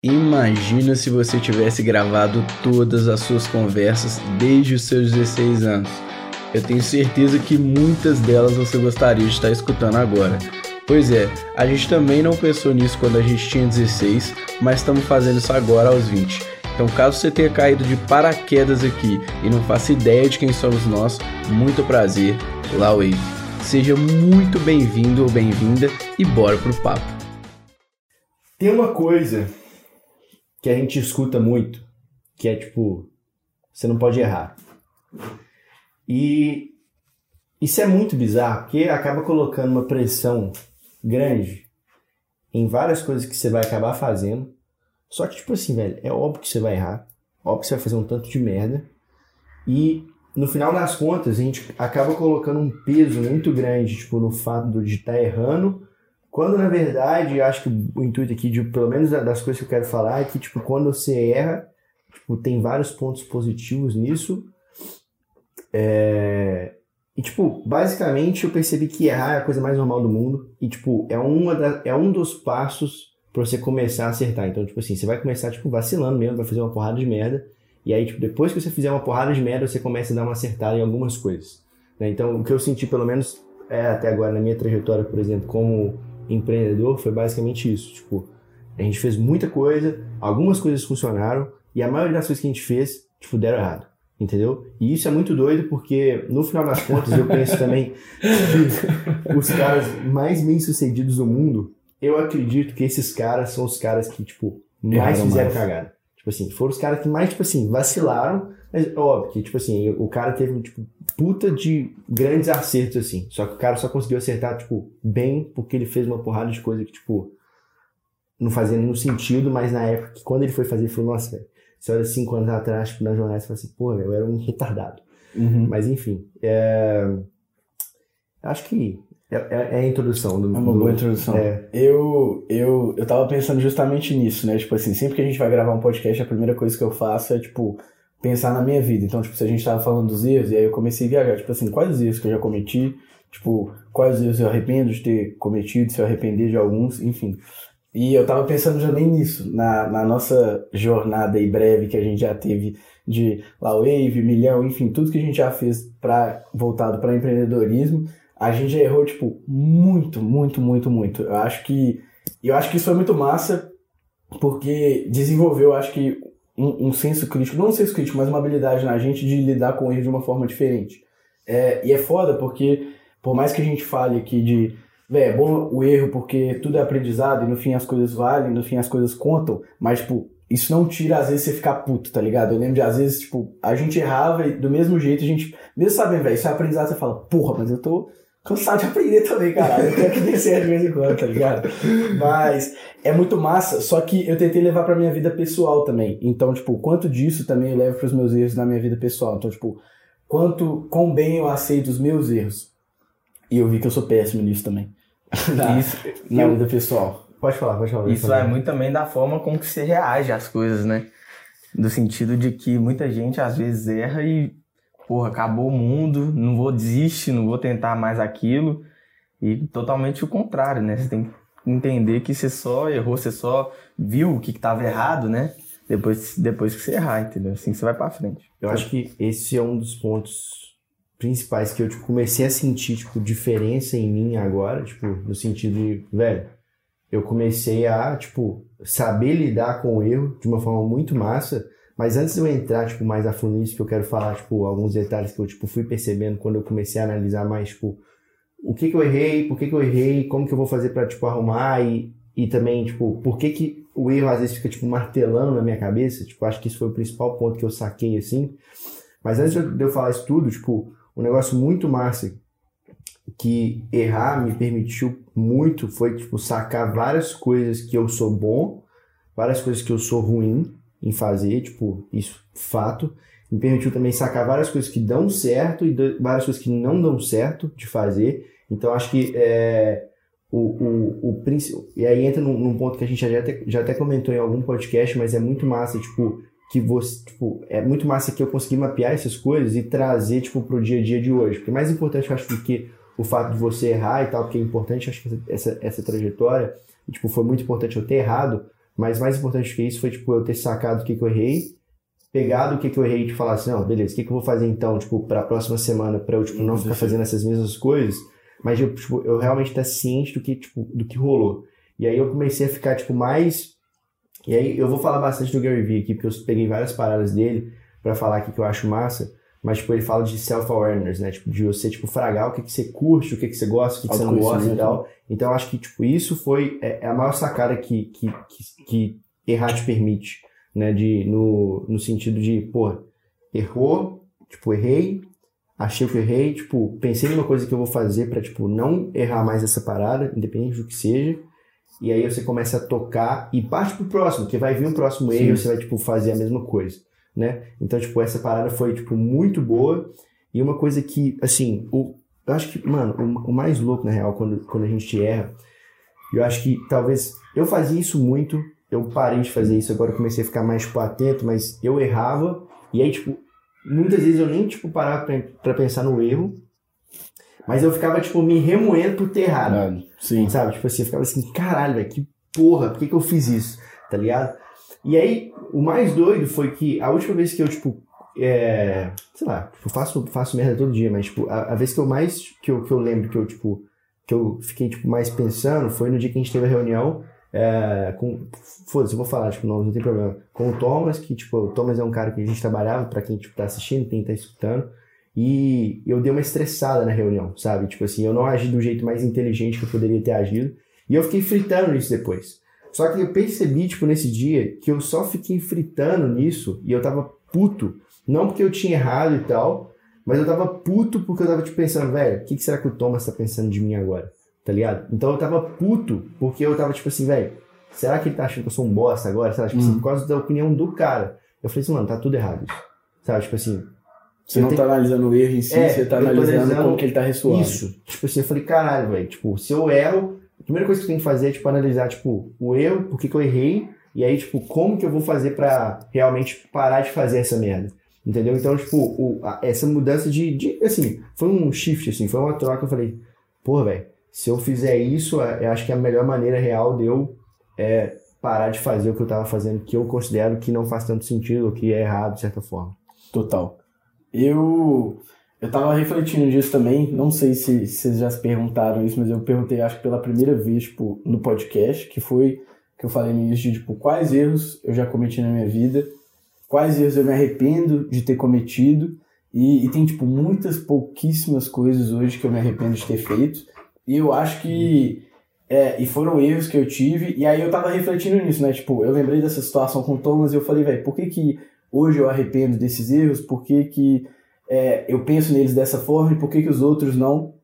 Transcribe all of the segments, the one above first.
Imagina se você tivesse gravado todas as suas conversas desde os seus 16 anos. Eu tenho certeza que muitas delas você gostaria de estar escutando agora. Pois é, a gente também não pensou nisso quando a gente tinha 16, mas estamos fazendo isso agora aos 20. Então, caso você tenha caído de paraquedas aqui e não faça ideia de quem somos nós, muito prazer, Wave. Seja muito bem-vindo ou bem-vinda e bora pro papo. Tem uma coisa que a gente escuta muito, que é tipo, você não pode errar. E isso é muito bizarro, porque acaba colocando uma pressão grande em várias coisas que você vai acabar fazendo. Só que, tipo assim, velho, é óbvio que você vai errar, óbvio que você vai fazer um tanto de merda. E no final das contas, a gente acaba colocando um peso muito grande, tipo, no fato de estar tá errando quando na verdade, acho que o intuito aqui, de, pelo menos das coisas que eu quero falar, é que tipo, quando você erra, tipo, tem vários pontos positivos nisso. É... E, tipo, basicamente eu percebi que errar é a coisa mais normal do mundo. E, tipo, é, uma da, é um dos passos para você começar a acertar. Então, tipo assim, você vai começar, tipo, vacilando mesmo, vai fazer uma porrada de merda. E aí, tipo, depois que você fizer uma porrada de merda, você começa a dar uma acertada em algumas coisas. Né? Então, o que eu senti, pelo menos, é até agora na minha trajetória, por exemplo, como empreendedor foi basicamente isso. Tipo, a gente fez muita coisa, algumas coisas funcionaram e a maioria das coisas que a gente fez, tipo, deram errado. Entendeu? E isso é muito doido porque, no final das contas, eu penso também que os caras mais bem-sucedidos do mundo, eu acredito que esses caras são os caras que, tipo, mais Erraram fizeram mais. cagada. Tipo assim, foram os caras que mais, tipo assim, vacilaram, mas óbvio que, tipo assim, o cara teve, tipo, puta de grandes acertos, assim. Só que o cara só conseguiu acertar, tipo, bem, porque ele fez uma porrada de coisa que, tipo, não fazia nenhum sentido, mas na época, que quando ele foi fazer, ele falou, nossa, velho, você olha cinco anos atrás, tipo, na jornada, você fala assim, pô, eu era um retardado. Uhum. Mas enfim, é... acho que é, é, é, a introdução do. É uma boa introdução. É. Eu, eu, eu tava pensando justamente nisso, né? Tipo assim, sempre que a gente vai gravar um podcast, a primeira coisa que eu faço é, tipo, pensar na minha vida. Então, tipo, se a gente tava falando dos erros, e aí eu comecei a viajar, tipo assim, quais os erros que eu já cometi, tipo, quais erros eu arrependo de ter cometido, se eu arrepender de alguns, enfim. E eu tava pensando também nisso, na, na nossa jornada aí breve que a gente já teve de La Wave, Milhão, enfim, tudo que a gente já fez para voltado para empreendedorismo a gente já errou, tipo, muito, muito, muito, muito. Eu acho que. Eu acho que isso foi muito massa, porque desenvolveu, acho que, um, um senso crítico, não um senso crítico, mas uma habilidade na gente de lidar com o erro de uma forma diferente. É, e é foda porque, por mais que a gente fale aqui de. Véi, é bom o erro porque tudo é aprendizado e no fim as coisas valem, no fim as coisas contam, mas, tipo, isso não tira, às vezes, você ficar puto, tá ligado? Eu lembro de, às vezes, tipo, a gente errava e do mesmo jeito a gente, mesmo sabendo, velho, isso é aprendizado, você fala, porra, mas eu tô cansado de aprender também, caralho. Eu tenho que descer de vez em quando, tá ligado? Mas é muito massa, só que eu tentei levar pra minha vida pessoal também. Então, tipo, quanto disso também eu levo pros meus erros na minha vida pessoal. Então, tipo, quanto, quão bem eu aceito os meus erros. E eu vi que eu sou péssimo nisso também. na, isso, na eu, vida pessoal. Pode falar, pode falar. Isso vai muito também da forma como que você reage às coisas, né? Do sentido de que muita gente às vezes erra e porra, acabou o mundo, não vou desistir, não vou tentar mais aquilo. E totalmente o contrário, né? Você tem que entender que você só errou, você só viu o que estava errado, né? Depois, depois que você errar, entendeu? Assim você vai para frente. Eu acho que esse é um dos pontos principais que eu tipo, comecei a sentir tipo, diferença em mim agora, tipo, no sentido de, velho, eu comecei a, tipo, saber lidar com o erro de uma forma muito massa mas antes de eu entrar, tipo, mais a fundo nisso, que eu quero falar, tipo, alguns detalhes que eu, tipo, fui percebendo quando eu comecei a analisar mais, tipo, o que que eu errei, por que que eu errei, como que eu vou fazer para tipo, arrumar e, e também, tipo, por que que o erro às vezes fica, tipo, martelando na minha cabeça, tipo, acho que isso foi o principal ponto que eu saquei, assim. Mas antes de eu falar isso tudo, tipo, um negócio muito massa que errar me permitiu muito foi, tipo, sacar várias coisas que eu sou bom, várias coisas que eu sou ruim, em fazer, tipo, isso, fato. Me permitiu também sacar várias coisas que dão certo e várias coisas que não dão certo de fazer. Então, acho que é, o, o, o E aí entra num, num, ponto que a gente já até, já até comentou em algum podcast, mas é muito massa, tipo, que você, tipo, é muito massa que eu consegui mapear essas coisas e trazer, tipo, pro dia a dia de hoje. Porque mais importante, eu acho, do que o fato de você errar e tal, porque é importante, acho que essa, essa trajetória, tipo, foi muito importante eu ter errado, Mas mais importante que isso foi, tipo, eu ter sacado o que, que eu errei, pegado o que, que eu errei e falar assim, não, beleza, o que, que eu vou fazer então, tipo, pra próxima semana, pra eu, tipo, não ficar fazendo essas mesmas coisas, mas eu, tipo, eu realmente estar ciente do que, tipo, do que rolou. E aí eu comecei a ficar, tipo, mais... E aí eu vou falar bastante do Gary Vee aqui, porque eu peguei várias paradas dele para falar aqui que eu acho massa, mas, tipo, ele fala de self-awareness, né? Tipo, de você, tipo, fragar o que, que você curte, o que, que você gosta, o que, que você não gosta e tal. Então, eu acho que, tipo, isso foi é, é a maior sacada que, que, que, que errar te permite, né? De, no, no sentido de, pô, errou, tipo, errei, achei que errei, tipo, pensei numa coisa que eu vou fazer para tipo, não errar mais essa parada, independente do que seja. E aí você começa a tocar e parte pro próximo, que vai vir um próximo erro e você vai, tipo, fazer a mesma coisa né? Então, tipo, essa parada foi, tipo, muito boa. E uma coisa que, assim, o, eu acho que, mano, o, o mais louco, na real, quando, quando a gente erra, eu acho que talvez. Eu fazia isso muito, eu parei de fazer isso, agora eu comecei a ficar mais, tipo, atento, mas eu errava, e aí, tipo, muitas vezes eu nem, tipo, parava pra, pra pensar no erro, mas eu ficava, tipo, me remoendo por ter errado. Sim. Sabe? Tipo assim, eu ficava assim, caralho, velho, que porra, por que, que eu fiz isso? Tá ligado? E aí, o mais doido foi que a última vez que eu, tipo, é, sei lá, tipo, faço, faço merda todo dia, mas, tipo, a, a, vez que eu mais, que eu, que eu lembro que eu, tipo, que eu fiquei, tipo, mais pensando foi no dia que a gente teve a reunião é, com, foda-se, eu vou falar, tipo, não, não tem problema, com o Thomas, que, tipo, o Thomas é um cara que a gente trabalhava, para quem, tipo, tá assistindo, quem tá escutando, e eu dei uma estressada na reunião, sabe? Tipo assim, eu não agi do jeito mais inteligente que eu poderia ter agido, e eu fiquei fritando isso depois. Só que eu percebi, tipo, nesse dia, que eu só fiquei fritando nisso e eu tava puto. Não porque eu tinha errado e tal, mas eu tava puto porque eu tava, tipo, pensando, velho, o que, que será que o Thomas tá pensando de mim agora? Tá ligado? Então eu tava puto porque eu tava, tipo assim, velho, será que ele tá achando que eu sou um bosta agora? Será, tipo assim, por causa da opinião do cara. Eu falei assim, mano, tá tudo errado isso. Sabe, tipo assim, você não tenho... tá analisando o erro em si, é, você tá analisando, analisando como que ele tá ressoando. Isso. Tipo assim, eu falei, caralho, velho. Tipo, se eu erro, a primeira coisa que você tem que fazer é, tipo, analisar, tipo, o erro, por que, que eu errei, e aí, tipo, como que eu vou fazer para realmente parar de fazer essa merda. Entendeu? Então, tipo, o, a, essa mudança de, de, assim, foi um shift, assim, foi uma troca, eu falei, porra, velho, se eu fizer isso, é, eu acho que é a melhor maneira real de eu é, parar de fazer o que eu tava fazendo, que eu considero que não faz tanto sentido, ou que é errado, de certa forma. Total. Eu eu tava refletindo nisso também, não sei se, se vocês já se perguntaram isso, mas eu perguntei, acho que pela primeira vez, tipo, no podcast, que foi que eu falei no início de, tipo, quais erros eu já cometi na minha vida, quais erros eu me arrependo de ter cometido, e, e tem, tipo, muitas, pouquíssimas coisas hoje que eu me arrependo de ter feito, e eu acho que, é, e foram erros que eu tive, e aí eu tava refletindo nisso, né, tipo, eu lembrei dessa situação com o Thomas e eu falei, velho, por que que hoje eu arrependo desses erros, por que que é, eu penso neles dessa forma e por que, que os outros não.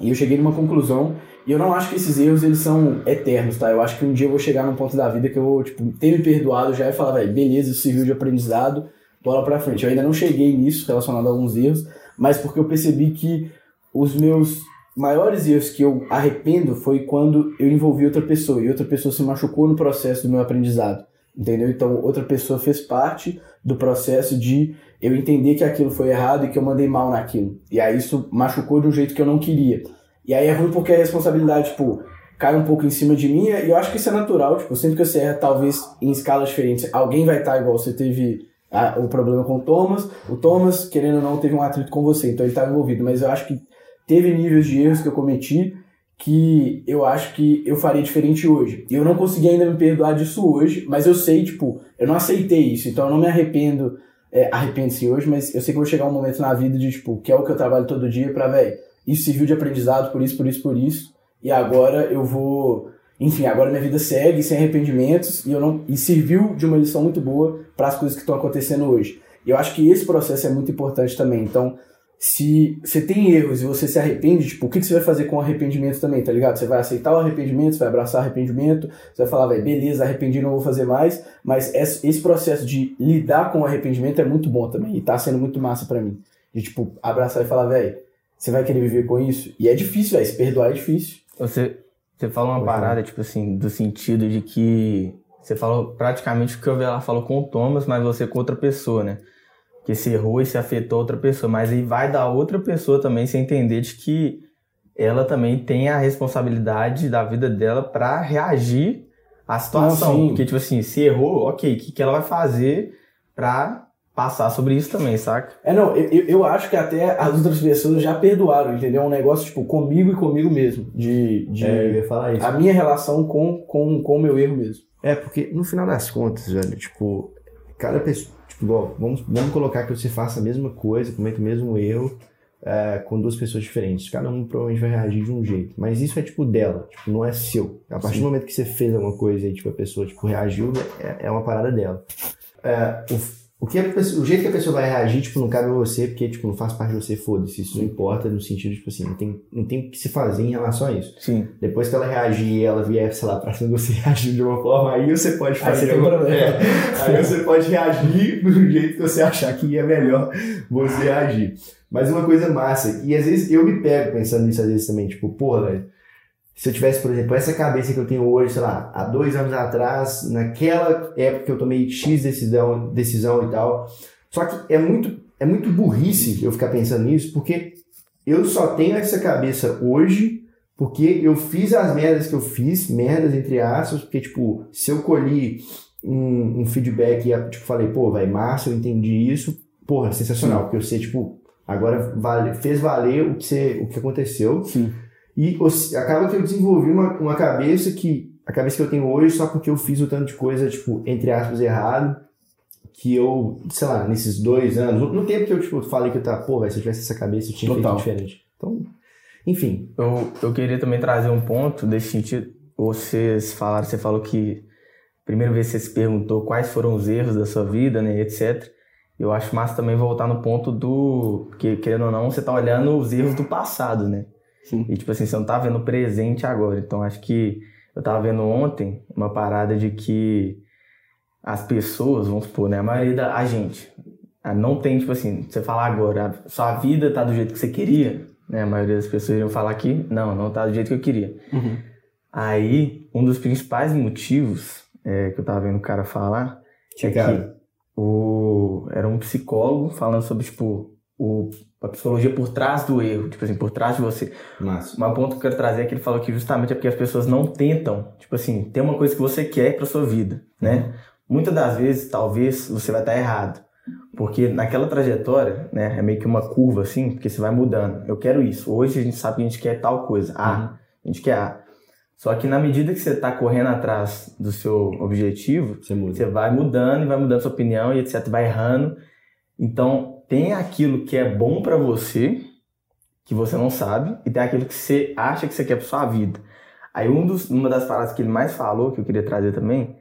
E eu cheguei numa conclusão, e eu não acho que esses erros eles são eternos, tá? Eu acho que um dia eu vou chegar num ponto da vida que eu vou, tipo, ter me perdoado já e falar, velho, beleza, isso serviu de aprendizado, bola pra frente. Eu ainda não cheguei nisso relacionado a alguns erros, mas porque eu percebi que os meus maiores erros que eu arrependo foi quando eu envolvi outra pessoa e outra pessoa se machucou no processo do meu aprendizado, entendeu? Então, outra pessoa fez parte do processo de eu entender que aquilo foi errado e que eu mandei mal naquilo. E aí isso machucou de um jeito que eu não queria. E aí é ruim porque a responsabilidade, tipo, cai um pouco em cima de mim e eu acho que isso é natural. Tipo, sempre que você erra, talvez em escalas diferentes, alguém vai estar igual você teve a, o problema com o Thomas. O Thomas, querendo ou não, teve um atrito com você, então ele estava envolvido. Mas eu acho que teve níveis de erros que eu cometi que eu acho que eu faria diferente hoje. E eu não consegui ainda me perdoar disso hoje, mas eu sei, tipo, eu não aceitei isso, então eu não me arrependo é, arrepende-se hoje, mas eu sei que vou chegar um momento na vida de, tipo, que é o que eu trabalho todo dia pra, velho, isso serviu de aprendizado por isso, por isso, por isso, e agora eu vou. Enfim, agora minha vida segue sem arrependimentos e eu não e serviu de uma lição muito boa para as coisas que estão acontecendo hoje. E eu acho que esse processo é muito importante também. Então, se você tem erros e você se arrepende, tipo, o que, que você vai fazer com o arrependimento também, tá ligado? Você vai aceitar o arrependimento, você vai abraçar o arrependimento, você vai falar, velho, beleza, arrependi, não vou fazer mais, mas esse processo de lidar com o arrependimento é muito bom também, e tá sendo muito massa para mim. De, tipo, abraçar e falar, velho, você vai querer viver com isso? E é difícil, velho, se perdoar é difícil. Você, você fala uma parada, tipo assim, do sentido de que você falou praticamente o que o Velar falou com o Thomas, mas você com outra pessoa, né? Que se errou e se afetou outra pessoa, mas aí vai da outra pessoa também se entender de que ela também tem a responsabilidade da vida dela para reagir a situação. Não, porque, tipo assim, se errou, ok, o que, que ela vai fazer pra passar sobre isso também, saca? É, não, eu, eu- acho que até as outras pessoas já perdoaram, entendeu? Um negócio, tipo, comigo e comigo mesmo. De. de É, eu ia falar isso. a minha relação com, com, com o meu erro mesmo. É, porque no final das contas, velho, tipo, cada pessoa. Igual, vamos, vamos colocar que você faça a mesma coisa, cometa o mesmo erro é, com duas pessoas diferentes. Cada um provavelmente vai reagir de um jeito. Mas isso é, tipo, dela, tipo, não é seu. A partir Sim. do momento que você fez alguma coisa e, tipo, a pessoa, tipo, reagiu, é, é uma parada dela. É, o, o, que pessoa- o jeito que a pessoa vai reagir, tipo, não cabe a você, porque, tipo, não faz parte de você, foda-se. Isso não importa no sentido, tipo assim, não tem, não tem o que se fazer em relação a isso. Sim. Depois que ela reagir e ela vier, sei lá, pra cima de você reagir de uma forma, aí você pode Aí fazer. você tem um uma- problema. É, aí você pode reagir do jeito que você achar que é melhor você reagir. Mas uma coisa massa, e às vezes eu me pego pensando nisso às vezes também, tipo, porra, velho. Se eu tivesse, por exemplo, essa cabeça que eu tenho hoje, sei lá, há dois anos atrás, naquela época que eu tomei X decisão, decisão e tal. Só que é muito, é muito burrice eu ficar pensando nisso, porque eu só tenho essa cabeça hoje porque eu fiz as merdas que eu fiz, merdas entre aspas, porque, tipo, se eu colhi um, um feedback e, tipo, falei, pô, vai, Márcio, eu entendi isso, porra, sensacional, porque eu sei, tipo, agora vale, fez valer o que, você, o que aconteceu. Sim. E acaba que eu desenvolvi uma, uma cabeça que, a cabeça que eu tenho hoje, só porque eu fiz o tanto de coisa, tipo, entre aspas, errado, que eu, sei lá, nesses dois anos, no, tempo que eu, tipo, falei que eu tava, pô, velho, se eu tivesse essa cabeça, eu tinha Total. feito diferente. Então, enfim, Eu, eu queria também trazer um ponto desse sentido. Vocês falaram, você falou que primeira vez você se perguntou quais foram os erros da sua vida, né, etc. Eu acho massa também voltar no ponto do que querendo ou não, você tá olhando os erros do passado, né? Sim. E tipo assim, você não tá vendo o presente agora. Então acho que eu tava vendo ontem uma parada de que as pessoas, vamos supor, né, a maioria da a gente não tem tipo assim, você falar agora, a sua vida tá do jeito que você queria, né? A maioria das pessoas iriam falar que não, não tá do jeito que eu queria. Uhum. Aí, um dos principais motivos é, que eu tava vendo o cara falar é Cara. que o, era um psicólogo falando sobre, tipo, o, a psicologia por trás do erro, tipo assim, por trás de você. Mas o ponto que eu quero trazer é que ele falou que justamente é porque as pessoas não tentam, tipo assim, ter uma coisa que você quer pra sua vida, né? Muitas das vezes, talvez, você vai estar errado. Porque naquela trajetória, né, é meio que uma curva assim, porque você vai mudando. Eu quero isso. Hoje a gente sabe que a gente quer tal coisa. A. A gente quer A. Só que na medida que você está correndo atrás do seu objetivo, Você você vai mudando e vai mudando sua opinião e etc. Vai errando. Então, tem aquilo que é bom pra você, que você não sabe, e tem aquilo que você acha que você quer pra sua vida. Aí, um dos, uma das paradas que ele mais falou, que eu queria trazer também,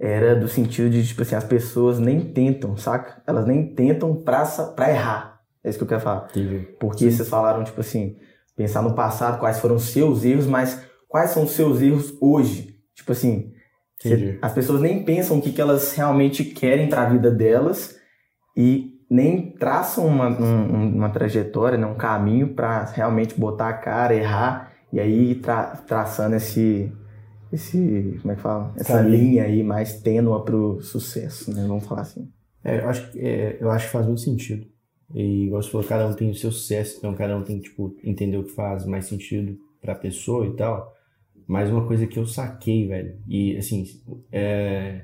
era do sentido de, tipo assim, as pessoas nem tentam, saca? Elas nem tentam pra, pra errar. É isso que eu quero falar. Entendi. Porque vocês falaram, tipo assim, pensar no passado, quais foram os seus erros, mas quais são os seus erros hoje? Tipo assim, cê- as pessoas nem pensam o que, que elas realmente querem para a vida delas e nem traçam uma, um- um- uma trajetória, né, um caminho para realmente botar a cara, errar e aí ir tra traçando esse, esse, como é que fala? Essa linha aí mais tênua pro sucesso, né? Vamos falar assim. É, eu acho, que- é, eu acho que faz muito sentido. E igual você falou, cada um tem o seu sucesso, então cada um tem que, tipo, entender o que faz mais sentido pra pessoa e tal. Mas uma coisa que eu saquei, velho, e assim, é,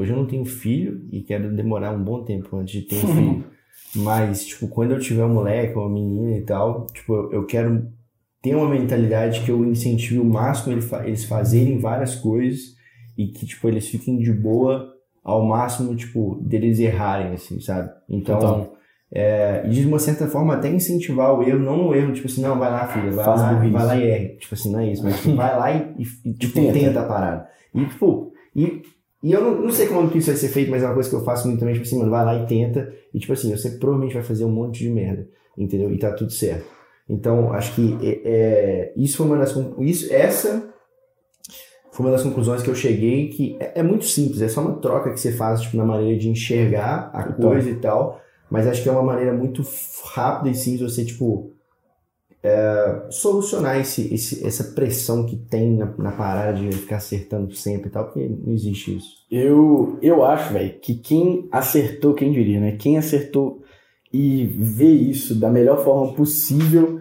hoje eu não tenho filho e quero demorar um bom tempo antes de ter um filho. Mas, tipo, quando eu tiver um moleque ou uma menina e tal, tipo, eu, eu quero ter uma mentalidade que eu incentive o máximo ele fa- eles fazerem várias coisas e que, tipo, eles fiquem de boa ao máximo, tipo, deles errarem, assim, sabe? Então, Total. é, e de uma certa forma até incentivar o erro, não o erro, tipo assim, não, vai lá, filha, vai, lá, vai lá e erre. Tipo assim, não é isso, mas tipo, vai lá e, e, e, tipo, tenta. tenta. a parada. E, tipo, e, e eu não, não sei como que isso vai ser feito, mas é uma coisa que eu faço muito também, tipo assim, mano, vai lá e tenta. E, tipo assim, você provavelmente vai fazer um monte de merda, entendeu? E tá tudo certo. Então, acho que é, é, isso foi uma das isso Essa foi uma das conclusões que eu cheguei, que é, é muito simples, é só uma troca que você faz, tipo, na maneira de enxergar a coisa e tal. Mas acho que é uma maneira muito rápida e simples você, tipo, é, solucionar esse, esse- essa pressão que tem na, na parada de ficar acertando sempre e tal, porque não existe isso. Eu, eu acho, velho, que quem acertou, quem diria, né? Quem acertou e vê isso da melhor forma possível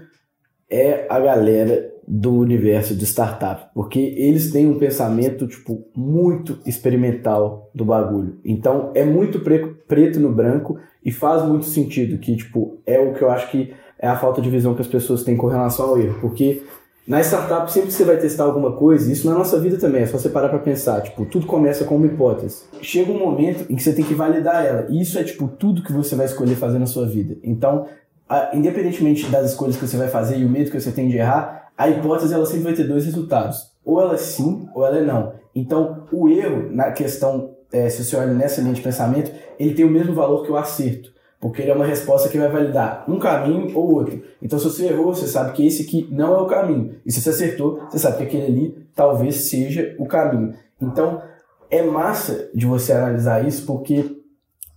é a galera do universo de startup, porque eles têm um pensamento tipo muito experimental do bagulho. Então é muito pre preto no branco e faz muito sentido que tipo é o que eu acho que é a falta de visão que as pessoas têm com relação ao erro, porque na startup sempre que você vai testar alguma coisa, isso na nossa vida também, é só você parar para pensar, tipo, tudo começa com uma hipótese. Chega um momento em que você tem que validar ela, e isso é tipo tudo que você vai escolher fazer na sua vida. Então, a, independentemente das escolhas que você vai fazer e o medo que você tem de errar, a hipótese ela sempre vai ter dois resultados. Ou ela é sim, ou ela é não. Então, o erro, na questão, é, se você olha nessa linha de pensamento, ele tem o mesmo valor que o acerto. Porque ele é uma resposta que vai validar um caminho ou outro. Então, se você errou, você sabe que esse aqui não é o caminho. E se você acertou, você sabe que aquele ali talvez seja o caminho. Então, é massa de você analisar isso porque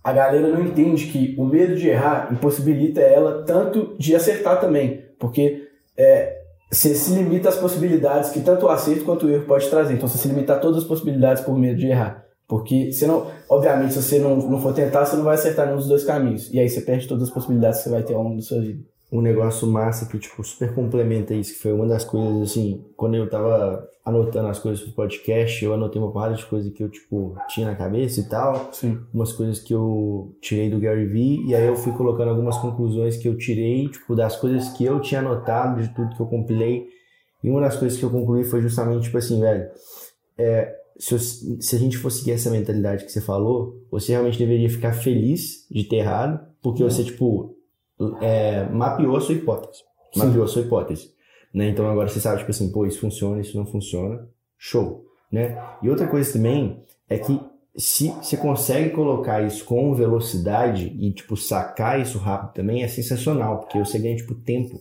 a galera não entende que o medo de errar impossibilita ela tanto de acertar também. Porque é, você se limita às possibilidades que tanto o acerto quanto o erro pode trazer. Então você se limita a todas as possibilidades por medo de errar. Porque você não, obviamente, se você não, não for tentar, você não vai acertar nenhum dos dois caminhos. E aí você perde todas as possibilidades que você vai ter ao longo da sua vida um negócio massa que, tipo, super complementa isso, que foi uma das coisas, assim, quando eu tava anotando as coisas pro podcast, eu anotei uma parte de coisas que eu, tipo, tinha na cabeça e tal. Sim. Umas coisas que eu tirei do Gary Vee, e aí eu fui colocando algumas conclusões que eu tirei, tipo, das coisas que eu tinha anotado, de tudo que eu compilei. E uma das coisas que eu concluí foi justamente, tipo assim, velho, é, se, eu, se a gente for seguir essa mentalidade que você falou, você realmente deveria ficar feliz de ter errado, porque você, tipo, é, mapeou a sua hipótese. Sim. Mapeou a sua hipótese. Né? Então agora você sabe, tipo assim, pô, isso funciona, isso não funciona. Show. Né? E outra coisa também é que se você consegue colocar isso com velocidade e, tipo, sacar isso rápido também, é sensacional, porque você ganha, tipo, tempo.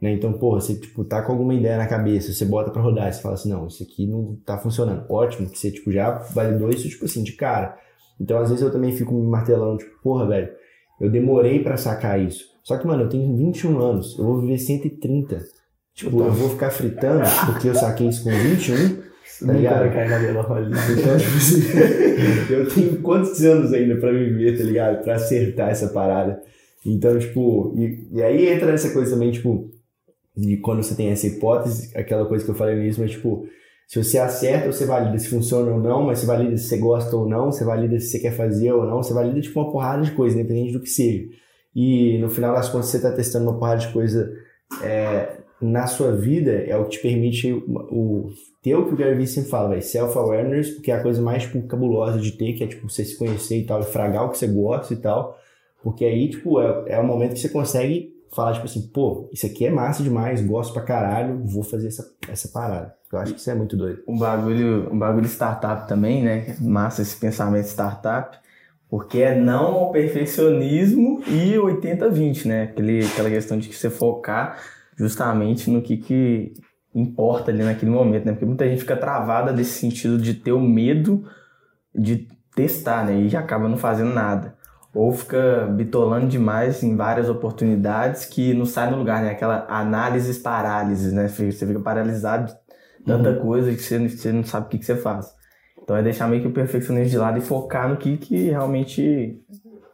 Né? Então, porra, você, tipo, tá com alguma ideia na cabeça, você bota para rodar, você fala assim, não, isso aqui não tá funcionando. Ótimo, que você, tipo, já validou isso, tipo assim, de cara. Então, às vezes eu também fico me martelando, tipo, porra, velho, eu demorei para sacar isso. Só que, mano, eu tenho 21 anos, eu vou viver 130. Tipo, eu vou ficar fritando porque eu saquei isso com 21. Tá ligado? Então, tipo assim, eu tenho quantos anos ainda pra viver, tá ligado? Pra acertar essa parada. Então, tipo, e, e aí entra nessa coisa também, tipo, de quando você tem essa hipótese, aquela coisa que eu falei nisso, mas tipo, se você acerta, você valida se funciona ou não, mas você valida se você gosta ou não, você valida se você quer fazer ou não, você valida tipo uma porrada de coisa, independente do que seja. E no final das contas, você está testando uma porrada de coisa é, na sua vida, é o que te permite o, o ter o que o Gary Vee sempre fala, self-awareness, porque é a coisa mais tipo, cabulosa de ter, que é tipo você se conhecer e tal, e fragar o que você gosta e tal, porque aí tipo é, é o momento que você consegue falar tipo assim, pô, isso aqui é massa demais, gosto pra caralho, vou fazer essa, essa parada. Eu acho que isso é muito doido. Um bagulho, um bagulho startup também, né? Massa esse pensamento startup porque é não ao perfeccionismo e 80-20, né? Aquele, aquela questão de que você focar justamente no que, que importa ali naquele momento, né? Porque muita gente fica travada desse sentido de ter o medo de testar, né? E acaba não fazendo nada. Ou fica bitolando demais em várias oportunidades que não sai no lugar, né? Aquela análise parálises, né? Você fica paralisado de tanta uhum. coisa que você, você não sabe o que, que você faz. Então é deixar meio que o perfeccionismo de lado e focar no que, que realmente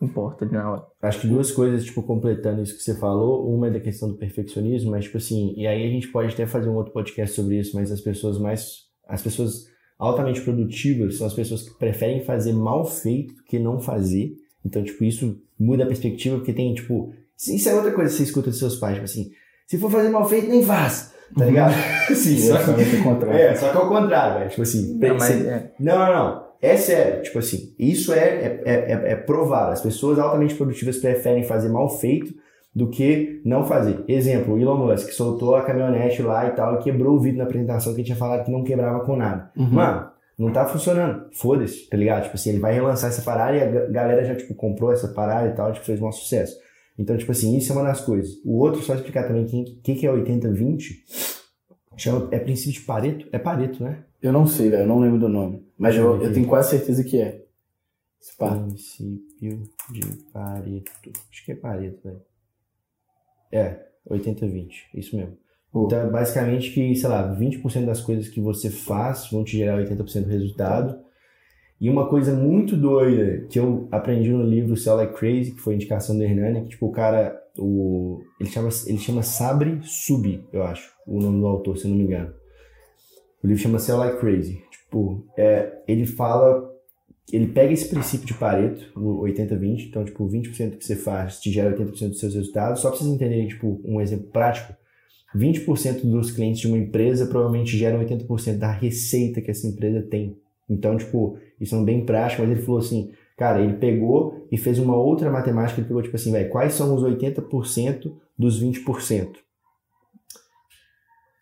importa na hora. Acho que duas coisas, tipo, completando isso que você falou. Uma é da questão do perfeccionismo, mas, tipo assim, e aí a gente pode até fazer um outro podcast sobre isso, mas as pessoas mais. As pessoas altamente produtivas são as pessoas que preferem fazer mal feito do que não fazer. Então, tipo, isso muda a perspectiva, porque tem, tipo. Isso é outra coisa que você escuta dos seus pais, tipo assim, se for fazer mal feito, nem faz. Tá ligado? Sim, só que, é, contrário. é, só que é o contrário, velho. Tipo assim, não, mas, é. não, não, não. É sério, tipo assim, isso é, é, é, é provado. As pessoas altamente produtivas preferem fazer mal feito do que não fazer. Exemplo, o Elon Musk soltou a caminhonete lá e tal e quebrou o vidro na apresentação que tinha falado que não quebrava com nada. Uhum. Mano, não tá funcionando. Foda-se, tá ligado? Tipo assim, ele vai relançar essa parada e a galera já, tipo, comprou essa parada e tal, tipo, fez um sucesso. Então, tipo assim, isso é uma das coisas. O outro, só explicar também o que, que é 80-20, chama, é princípio de Pareto? É Pareto, né? Eu não sei, velho, eu não lembro do nome. Mas eu, eu tenho quase certeza que é. Princípio de Pareto. Acho que é Pareto, velho. É, 80-20, isso mesmo. Então, é basicamente que, sei lá, 20% das coisas que você faz vão te gerar 80% do resultado. E uma coisa muito doida que eu aprendi no livro Sell Like Crazy, que foi indicação do Hernani, que tipo, o cara, o, ele, chama, ele chama Sabre Subi, eu acho, o nome do autor, se eu não me engano. O livro chama Sell Like Crazy. Tipo, é, ele fala ele pega esse princípio de Pareto, o 80-20, então, tipo, 20% que você faz te gera 80% dos seus resultados. Só para vocês entenderem, tipo, um exemplo prático, 20% dos clientes de uma empresa provavelmente geram 80% da receita que essa empresa tem. Então, tipo, isso é bem prático, mas ele falou assim, cara, ele pegou e fez uma outra matemática, ele pegou, tipo assim, velho, quais são os 80% dos 20%?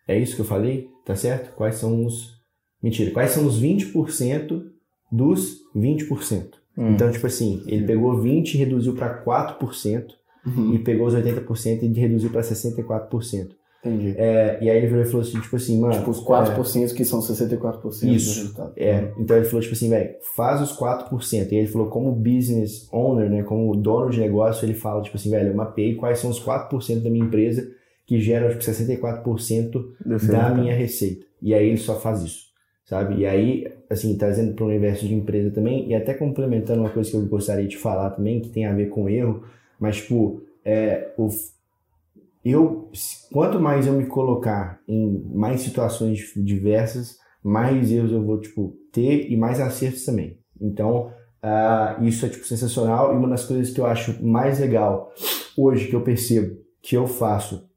É isso que eu falei? Tá certo? Quais são os... Mentira, quais são os 20% dos 20%. Hum. Então, tipo assim, ele pegou 20 e reduziu para 4%, uhum. e pegou os 80% e reduziu para 64%. Entendi. É, e aí ele virou e falou assim, tipo assim, mano... Tipo, os 4% é, que são 64% isso, do resultado. É, então ele falou, tipo assim, velho, faz os 4%. E ele falou, como business owner, né, como dono de negócio, ele fala, tipo assim, velho, eu mapeei quais são os 4% da minha empresa que geram, tipo, 64% da minha receita. E aí ele só faz isso sabe? E aí, assim, trazendo para o universo de empresa também, e até complementando uma coisa que eu gostaria de falar também, que tem a ver com erro, mas, tipo, é, o, eu, quanto mais eu me colocar em mais situações diversas, mais erros eu vou, tipo, ter e mais acertos também. Então, uh, isso é, tipo, sensacional e uma das coisas que eu acho mais legal hoje que eu percebo que eu faço,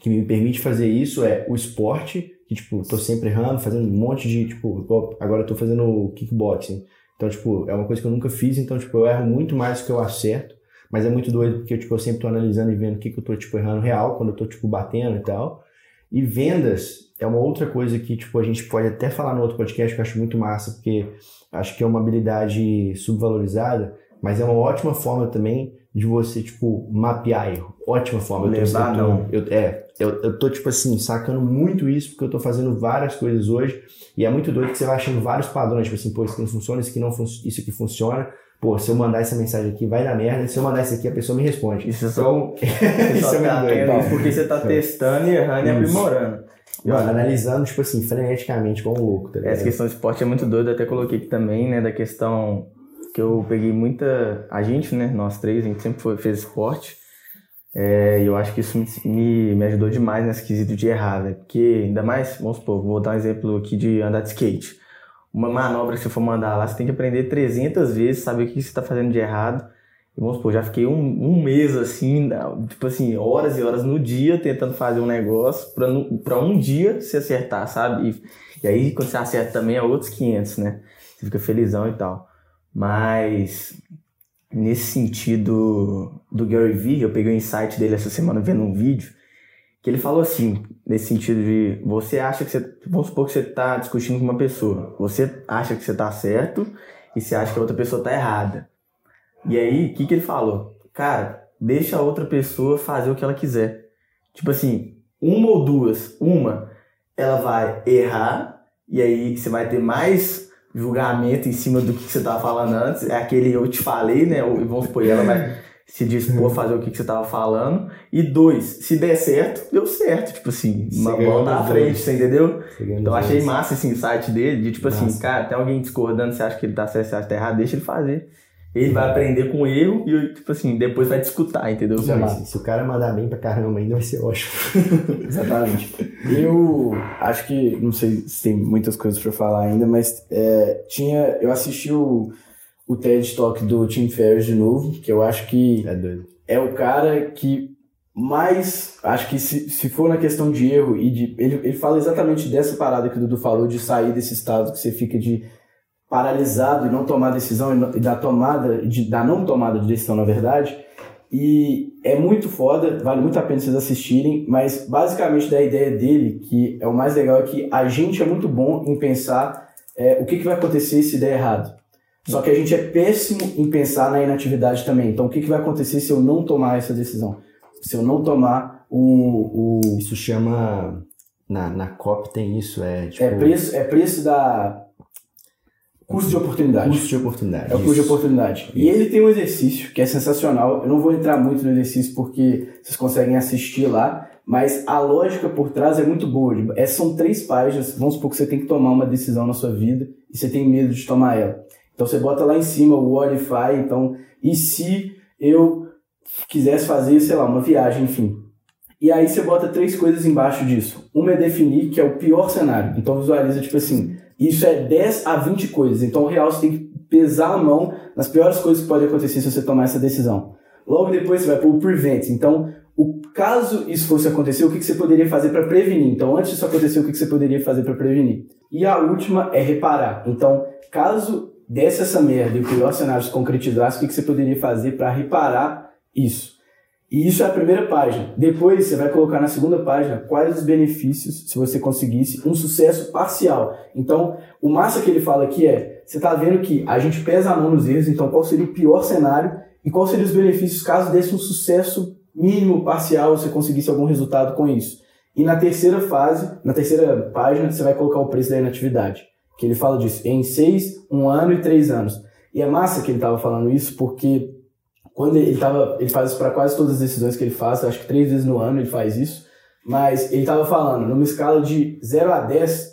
que me permite fazer isso é o esporte que, tipo, tô sempre errando, fazendo um monte de, tipo, agora eu tô fazendo kickboxing. Então, tipo, é uma coisa que eu nunca fiz, então, tipo, eu erro muito mais do que eu acerto, mas é muito doido porque, tipo, eu sempre tô analisando e vendo o que, que eu tô, tipo, errando real, quando eu tô, tipo, batendo e tal. E vendas é uma outra coisa que, tipo, a gente pode até falar no outro podcast que eu acho muito massa, porque acho que é uma habilidade subvalorizada, mas é uma ótima forma também de você, tipo, mapear erro. Ótima forma. Levar, eu não. Eu, é, eu, eu tô, tipo assim, sacando muito isso, porque eu tô fazendo várias coisas hoje, e é muito doido que você vai achando vários padrões, tipo assim, pô, isso aqui não funciona, isso aqui não isso aqui funciona, pô, se eu mandar essa mensagem aqui, vai dar merda, se eu mandar isso aqui, a pessoa me responde. Isso então, você só tá doido, porque você tá testando e errando e aprimorando. Mano, analisando, tipo assim, freneticamente, como um louco, tá Essa questão do esporte é muito doida, até coloquei aqui também, né, da questão que eu peguei muita. A gente, né? Nós três, a gente sempre foi, fez esporte. É, e eu acho que isso me, me ajudou demais nesse quesito de errar, né? Porque, ainda mais, vamos supor, vou dar um exemplo aqui de andar de skate. Uma manobra que você for mandar lá, você tem que aprender 300 vezes, saber o que você está fazendo de errado. E vamos supor, já fiquei um, um mês assim, tipo assim, horas e horas no dia tentando fazer um negócio para um dia se acertar, sabe? E, e aí, quando você acerta também, é outros 500, né? Você fica felizão e tal. Mas nesse sentido do Gary Vee, eu peguei o insight dele essa semana vendo um vídeo, que ele falou assim, nesse sentido de você acha que você, vamos supor que você está discutindo com uma pessoa, você acha que você está certo e você acha que a outra pessoa está errada. E aí, o que, que ele falou? Cara, deixa a outra pessoa fazer o que ela quiser. Tipo assim, uma ou duas. Uma, ela vai errar, e aí você vai ter mais julgamento em cima do que você tava falando antes. É aquele eu te falei, né? Vamos supor, ela vai se dispor a fazer o que, que você tava falando. E dois, se der certo, deu certo. Tipo assim, uma volta à frente, você entendeu? Então achei massa esse insight dele, de tipo assim, massa. assim, cara, tem alguém discordando, você acha que ele tá certo, você acha que tá errado, deixa ele fazer. Ele vai aprender com o erro e, tipo assim, depois vai discutir, entendeu? Sim, se o cara mandar bem pra caramba ainda vai ser ótimo. Exatamente. Eu acho que, não sei se tem muitas coisas pra falar ainda, mas é, tinha, eu assisti o, o TED Talk do Tim Ferriss de novo, que eu acho que é, é o cara que mais, acho que se, se for na questão de erro e de, ele, ele fala exatamente dessa parada que o Dudu falou, de sair desse estado que você fica de paralisado e não tomar decisão e da tomada de da não tomada de decisão na verdade. E é muito foda vale muito a pena vocês assistirem mas basicamente da ideia dele que é o mais legal é que a gente é muito bom em pensar é, o que, que vai acontecer se der errado só que a gente é péssimo em pensar na inatividade também então o que, que vai acontecer se eu não tomar essa decisão se eu não tomar o, o... isso chama na, na COP tem isso é tipo... é preço é preço da Custo de oportunidade. Custo de oportunidade. É o custo de oportunidade. Isso. E ele tem um exercício que é sensacional. Eu não vou entrar muito no exercício porque vocês conseguem assistir lá, mas a lógica por trás é muito boa. É, são três páginas. Vamos supor que você tem que tomar uma decisão na sua vida e você tem medo de tomar ela. Então você bota lá em cima o Qualify. Então, e se eu quisesse fazer, sei lá, uma viagem, enfim. E aí você bota três coisas embaixo disso. Uma é definir que é o pior cenário. Então visualiza, tipo assim, isso é 10 a 20 coisas. Então, o real, você tem que pesar a mão nas piores coisas que podem acontecer se você tomar essa decisão. Logo depois, você vai para o prevent. Então, o caso isso fosse acontecer, o que, você poderia fazer para prevenir? Então, antes disso acontecer, o que você poderia fazer para prevenir? E a última é reparar. Então, caso desse essa merda e o pior cenário se concretizasse, o que, que você poderia fazer para reparar isso? E isso é a primeira página. Depois você vai colocar na segunda página quais os benefícios se você conseguisse um sucesso parcial. Então, o massa que ele fala aqui é: você está vendo que a gente pesa a mão nos erros, então qual seria o pior cenário e quais seriam os benefícios caso desse um sucesso mínimo, parcial, você conseguisse algum resultado com isso. E na terceira fase, na terceira página, você vai colocar o preço da inatividade. Que ele fala disso em seis, um ano e três anos. E é massa que ele estava falando isso porque quando ele tava, ele faz isso para quase todas as decisões que ele faz, acho que três vezes no ano ele faz isso, mas ele estava falando, numa escala de 0 a 10,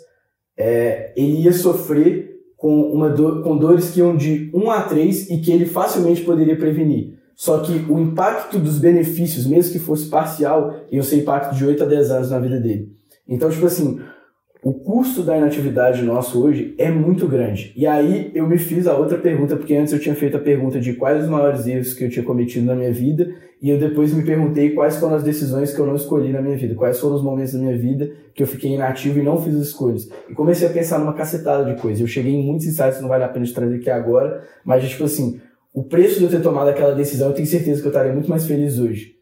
é, ele ia sofrer com, uma do, com dores que iam de 1 a 3 e que ele facilmente poderia prevenir. Só que o impacto dos benefícios, mesmo que fosse parcial, ia ser impacto de 8 a 10 anos na vida dele. Então, tipo assim, o custo da inatividade nosso hoje é muito grande. E aí eu me fiz a outra pergunta, porque antes eu tinha feito a pergunta de quais os maiores erros que eu tinha cometido na minha vida, e eu depois me perguntei quais foram as decisões que eu não escolhi na minha vida, quais foram os momentos da minha vida que eu fiquei inativo e não fiz as escolhas. E comecei a pensar numa cacetada de coisas. Eu cheguei em muitos insights, não vale a pena de trazer aqui agora, mas tipo assim, o preço de eu ter tomado aquela decisão, eu tenho certeza que eu estaria muito mais feliz hoje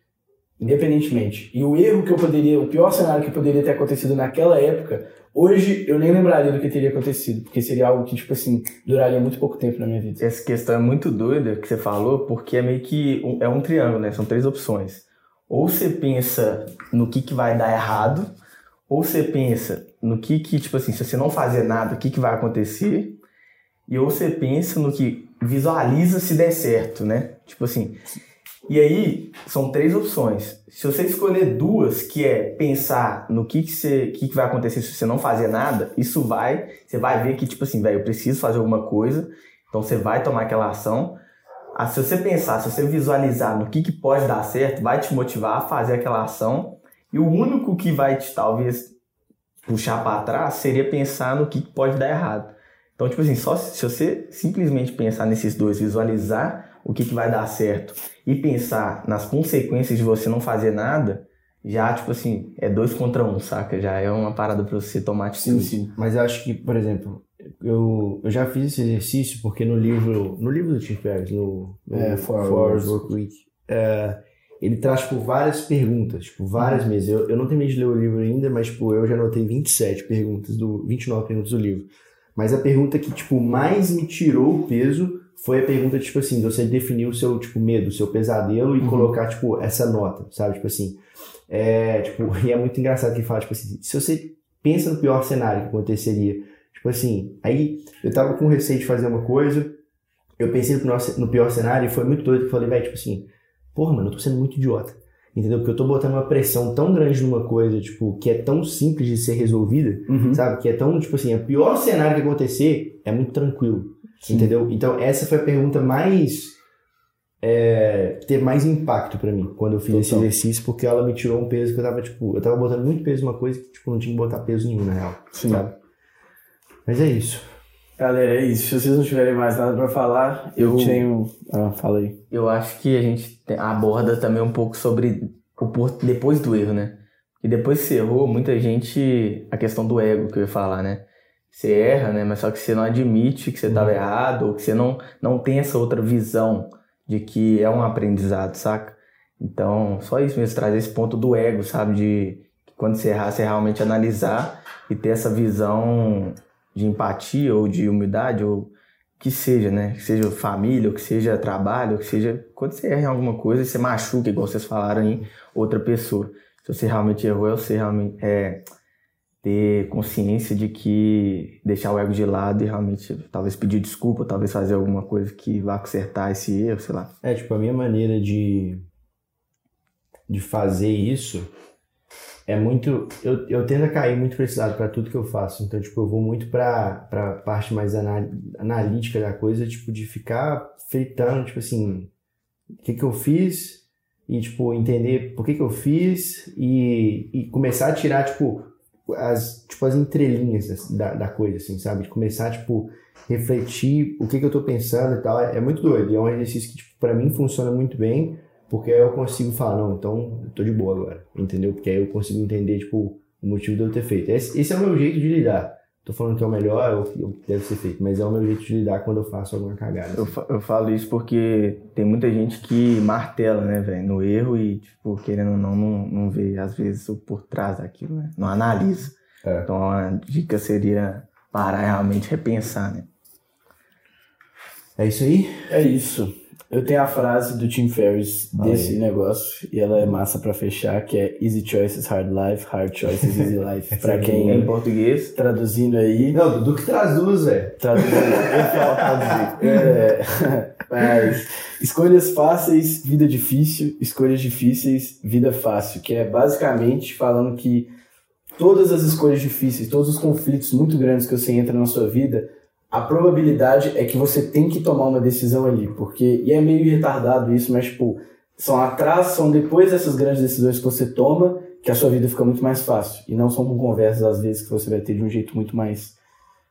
independentemente. E o erro que eu poderia, o pior cenário que poderia ter acontecido naquela época, hoje eu nem lembraria do que teria acontecido, porque seria algo que, tipo assim, duraria muito pouco tempo na minha vida. Essa questão é muito doida que você falou, porque é meio que um, é um triângulo, né? São três opções. Ou você pensa no que, que vai dar errado, ou você pensa no que, que, tipo assim, se você não fazer nada, o que, que vai acontecer, e ou você pensa no que visualiza se der certo, né? Tipo assim, e aí, são três opções. Se você escolher duas, que é pensar no que, que, você, que, que vai acontecer se você não fazer nada, isso vai, você vai ver que, tipo assim, velho, eu preciso fazer alguma coisa, então você vai tomar aquela ação. Ah, se você pensar, se você visualizar no que, que pode dar certo, vai te motivar a fazer aquela ação. E o único que vai te, talvez, puxar para trás seria pensar no que, que pode dar errado. Então, tipo assim, só se você simplesmente pensar nesses dois, visualizar o que, que vai dar certo e pensar nas consequências de você não fazer nada, já, tipo assim, é dois contra um, saca? Já é uma parada pra você tomar atitude. Sim, sim. Mas eu acho que, por exemplo, eu, eu já fiz esse exercício porque no livro, no livro do Tim Ferriss, no, no É, Four Hours. Work Week, é, ele traz, tipo, várias perguntas, tipo, várias mesas. Eu, eu não terminei de ler o livro ainda, mas, tipo, eu já anotei 27 perguntas, do 29 perguntas do livro. Mas a pergunta que, tipo, mais me tirou o peso foi a pergunta, tipo assim, de você definir o seu, tipo, medo, o seu pesadelo e Uhum. colocar, tipo, essa nota, sabe? Tipo assim, é, tipo, e é muito engraçado que ele fala, tipo assim, se você pensa no pior cenário que aconteceria, tipo assim, aí eu tava com receio de fazer uma coisa, eu pensei no pior cenário e foi muito doido que eu falei, velho, tipo assim, porra, mano, eu tô sendo muito idiota. Entendeu? Porque eu tô botando uma pressão tão grande numa coisa, tipo, que é tão simples de ser resolvida, Uhum. sabe? Que é tão, tipo assim, o pior cenário que acontecer é muito tranquilo. Sim. Entendeu? Então, essa foi a pergunta mais. É, ter mais impacto pra mim quando eu fiz esse Total. exercício, porque ela me tirou um peso que eu tava, tipo, eu tava botando muito peso numa coisa que, tipo, não tinha que botar peso nenhum, na real. Sim. Sabe? Mas é isso. Galera, é isso. Se vocês não tiverem mais nada pra falar, eu, Eu- tenho. Ah, fala aí. Eu acho que a gente te- aborda também um pouco sobre o por- depois do erro, né? E depois que você errou, muita gente. A questão do ego que eu ia falar, né? Você erra, né? Mas só que você não admite que você estava errado, ou que você não, não tem essa outra visão de que é um aprendizado, saca? Então, só isso mesmo, trazer esse ponto do ego, sabe? De quando você errar, você realmente analisar e ter essa visão de empatia ou de humildade, ou que seja, né? Que seja família, ou que seja trabalho, ou que seja. Quando você erra em alguma coisa, você machuca, igual vocês falaram aí, outra pessoa. Se você realmente errou, é você realmente. É, ter consciência de que deixar o ego de lado e realmente talvez pedir desculpa, talvez fazer alguma coisa que vá consertar esse erro, sei lá. É, tipo, a minha maneira de, de fazer isso é muito. Eu, eu tendo a cair muito lado pra tudo que eu faço. Então, tipo, eu vou muito pra, pra parte mais ana- analítica da coisa, tipo, de ficar fritando, tipo assim, o que que eu fiz, e, tipo, entender por que que eu fiz e, e começar a tirar, tipo, as, tipo, as entrelinhas da, da coisa, assim, sabe? De começar, tipo, refletir o que que eu tô pensando e tal. É, é muito doido. É um exercício que, tipo, pra mim funciona muito bem, porque aí eu consigo falar, não, então eu tô de boa agora, entendeu? Porque aí eu consigo entender, tipo, o motivo de eu ter feito. Esse, esse é o meu jeito de lidar. Tô falando que é o melhor, é o que deve ser feito, mas é o meu jeito de lidar quando eu faço alguma cagada. Eu, fa- eu falo isso porque tem muita gente que martela, né, velho, no erro e, tipo, querendo ou não, não, não vê, às vezes, o por trás daquilo, né? Não analisa. É. Então, a dica seria parar e realmente repensar, né? É isso aí? É isso. Eu tenho a frase do Tim Ferriss desse negócio, e ela é massa pra fechar, que é Easy Choices, Hard Life, Hard Choices, Easy Life. pra Em quem, português, traduzindo aí, Não, Dudu que traz duas, velho. traduzindo, eu falo traduzir. É, mas, escolhas fáceis, vida difícil, escolhas difíceis, vida fácil, que é basicamente falando que todas as escolhas difíceis, todos os conflitos muito grandes que você entra na sua vida, a probabilidade é que você tem que tomar uma decisão ali, porque, e é meio retardado isso, mas tipo, são atrás, são depois dessas grandes decisões que você toma, que a sua vida fica muito mais fácil, e não são com conversas às vezes que você vai ter de um jeito muito mais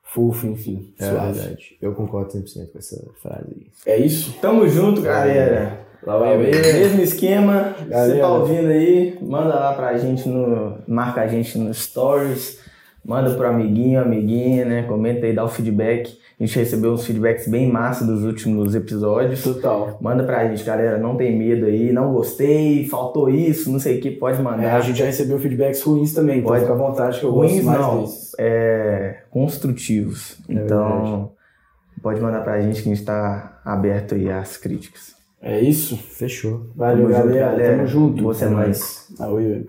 fofo, enfim, É suave. verdade. Eu concordo 100% com essa frase aí. É isso? Tamo junto, galera. Lá vai. Mesmo esquema, você Galera. tá ouvindo aí, manda lá pra gente no. Marca a gente no Stories, manda pro amiguinho, amiguinha, né? Comenta aí, dá o feedback. A gente recebeu uns feedbacks bem massa dos últimos episódios. Total. Manda pra gente, galera. Não tem medo aí, não gostei, faltou isso, não sei o que, pode É, mandar. a gente já recebeu feedbacks ruins também, então Pode. fica à vontade que eu Ruins gosto mais não, desses. é, construtivos. então, pode mandar pra gente que a gente tá aberto aí às críticas. É isso? Fechou. Valeu, Tamo junto, galera. galera. Tamo junto. Boa É semana. nóis. Aoi, oi.